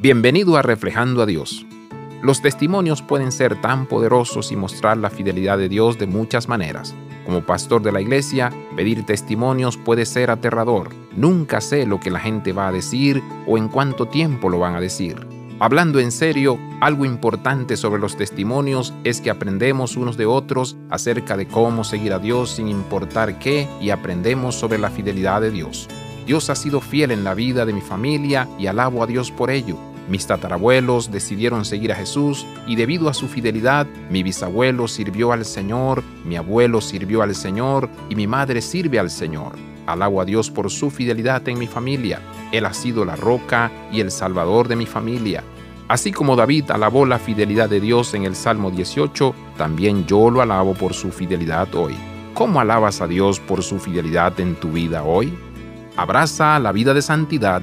Bienvenido a Reflejando a Dios. Los testimonios pueden ser tan poderosos y mostrar la fidelidad de Dios de muchas maneras. Como pastor de la iglesia, pedir testimonios puede ser aterrador. Nunca sé lo que la gente va a decir o en cuánto tiempo lo van a decir. Hablando en serio, algo importante sobre los testimonios es que aprendemos unos de otros acerca de cómo seguir a Dios sin importar qué y aprendemos sobre la fidelidad de Dios. Dios ha sido fiel en la vida de mi familia y alabo a Dios por ello. Mis tatarabuelos decidieron seguir a Jesús y debido a su fidelidad, mi bisabuelo sirvió al Señor, mi abuelo sirvió al Señor y mi madre sirve al Señor. Alabo a Dios por su fidelidad en mi familia. Él ha sido la roca y el salvador de mi familia. Así como David alabó la fidelidad de Dios en el Salmo 18, también yo lo alabo por su fidelidad hoy. ¿Cómo alabas a Dios por su fidelidad en tu vida hoy? Abraza la vida de santidad